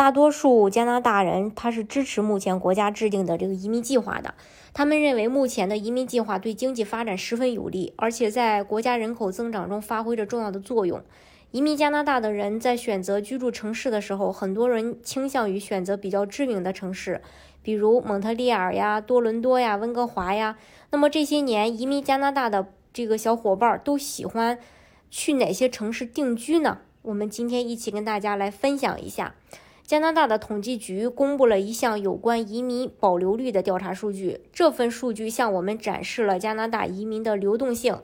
大多数加拿大人他是支持目前国家制定的这个移民计划的。他们认为目前的移民计划对经济发展十分有利，而且在国家人口增长中发挥着重要的作用。移民加拿大的人在选择居住城市的时候，很多人倾向于选择比较知名的城市，比如蒙特利尔呀、多伦多呀、温哥华呀。那么这些年移民加拿大的这个小伙伴都喜欢去哪些城市定居呢？我们今天一起跟大家来分享一下。加拿大的统计局公布了一项有关移民保留率的调查数据。这份数据向我们展示了加拿大移民的流动性。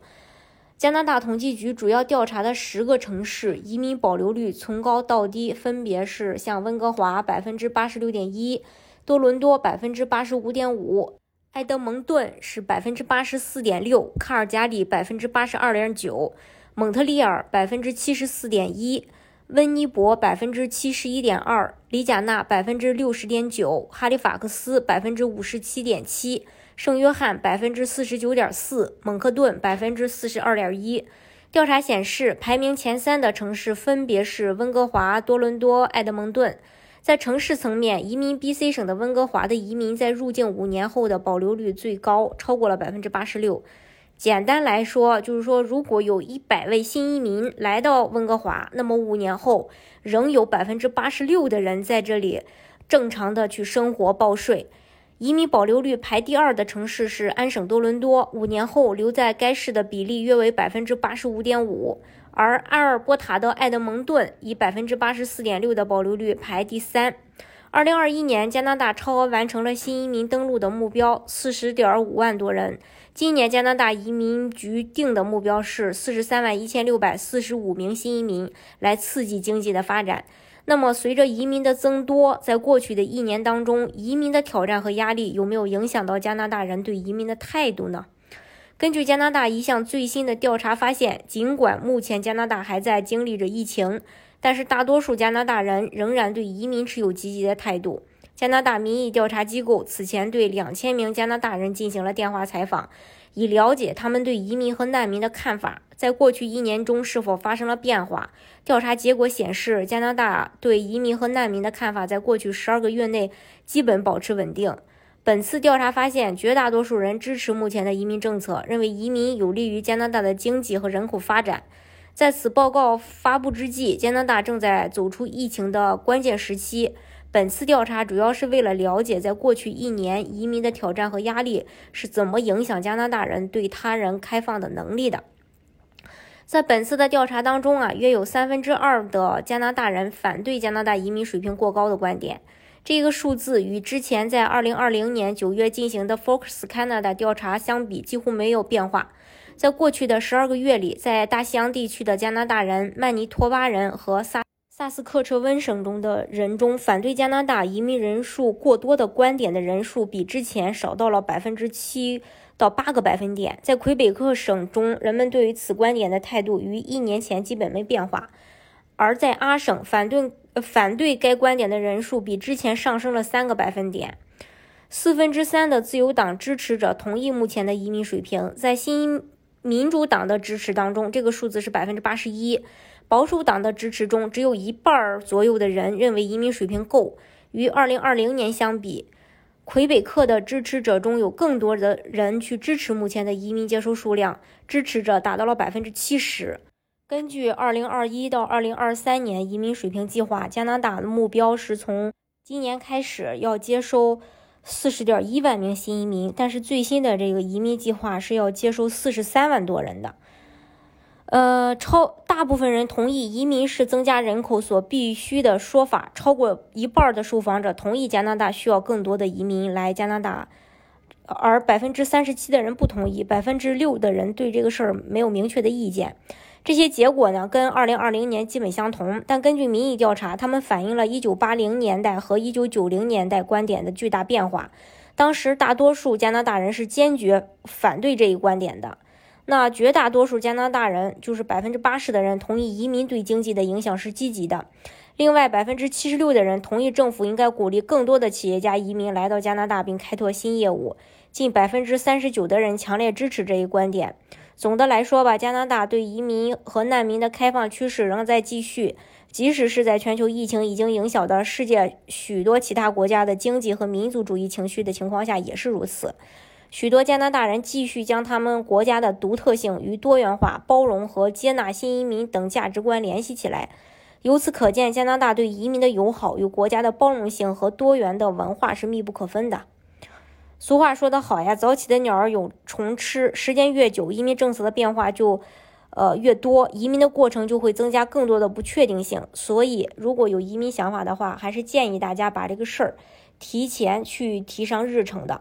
加拿大统计局主要调查的十个城市移民保留率从高到低，分别是像温哥华百分之八十六点一，多伦多百分之八十五点五，埃德蒙顿是百分之八十四点六，卡尔加里百分之八十二点九，蒙特利尔百分之七十四点一。温尼伯百分之七十一点二，里贾纳百分之六十点九，哈利法克斯百分之五十七点七，圣约翰百分之四十九点四，蒙克顿百分之四十二点一。调查显示，排名前三的城市分别是温哥华、多伦多、埃德蒙顿。在城市层面，移民 BC 省的温哥华的移民在入境五年后的保留率最高，超过了百分之八十六。简单来说，就是说，如果有一百位新移民来到温哥华，那么五年后仍有百分之八十六的人在这里正常的去生活报税。移民保留率排第二的城市是安省多伦多，五年后留在该市的比例约为百分之八十五点五，而阿尔伯塔的埃德蒙顿以百分之八十四点六的保留率排第三。二零二一年，加拿大超额完成了新移民登陆的目标，四十点五万多人。今年加拿大移民局定的目标是四十三万一千六百四十五名新移民，来刺激经济的发展。那么，随着移民的增多，在过去的一年当中，移民的挑战和压力有没有影响到加拿大人对移民的态度呢？根据加拿大一项最新的调查发现，尽管目前加拿大还在经历着疫情。但是大多数加拿大人仍然对移民持有积极的态度。加拿大民意调查机构此前对两千名加拿大人进行了电话采访，以了解他们对移民和难民的看法，在过去一年中是否发生了变化。调查结果显示，加拿大对移民和难民的看法在过去十二个月内基本保持稳定。本次调查发现，绝大多数人支持目前的移民政策，认为移民有利于加拿大的经济和人口发展。在此报告发布之际，加拿大正在走出疫情的关键时期。本次调查主要是为了了解，在过去一年移民的挑战和压力是怎么影响加拿大人对他人开放的能力的。在本次的调查当中啊，约有三分之二的加拿大人反对加拿大移民水平过高的观点。这个数字与之前在二零二零年九月进行的 Focus Canada 调查相比，几乎没有变化。在过去的十二个月里，在大西洋地区的加拿大人、曼尼托巴人和萨萨斯克彻温省中的人中，反对加拿大移民人数过多的观点的人数比之前少到了百分之七到八个百分点。在魁北克省中，人们对于此观点的态度与一年前基本没变化；而在阿省，反对反对该观点的人数比之前上升了三个百分点。四分之三的自由党支持者同意目前的移民水平，在新。民主党的支持当中，这个数字是百分之八十一；保守党的支持中，只有一半儿左右的人认为移民水平够。与二零二零年相比，魁北克的支持者中有更多的人去支持目前的移民接收数量，支持者达到了百分之七十。根据二零二一到二零二三年移民水平计划，加拿大的目标是从今年开始要接收。四十点一万名新移民，但是最新的这个移民计划是要接收四十三万多人的。呃，超大部分人同意移民是增加人口所必须的说法，超过一半的受访者同意加拿大需要更多的移民来加拿大，而百分之三十七的人不同意，百分之六的人对这个事儿没有明确的意见。这些结果呢，跟二零二零年基本相同，但根据民意调查，他们反映了一九八零年代和一九九零年代观点的巨大变化。当时大多数加拿大人是坚决反对这一观点的。那绝大多数加拿大人，就是百分之八十的人同意移民对经济的影响是积极的。另外，百分之七十六的人同意政府应该鼓励更多的企业家移民来到加拿大并开拓新业务。近百分之三十九的人强烈支持这一观点。总的来说吧，加拿大对移民和难民的开放趋势仍在继续。即使是在全球疫情已经影响到世界许多其他国家的经济和民族主义情绪的情况下，也是如此。许多加拿大人继续将他们国家的独特性与多元化、包容和接纳新移民等价值观联系起来。由此可见，加拿大对移民的友好与国家的包容性和多元的文化是密不可分的。俗话说得好呀，早起的鸟儿有虫吃。时间越久，移民政策的变化就。呃，越多移民的过程就会增加更多的不确定性，所以如果有移民想法的话，还是建议大家把这个事儿提前去提上日程的。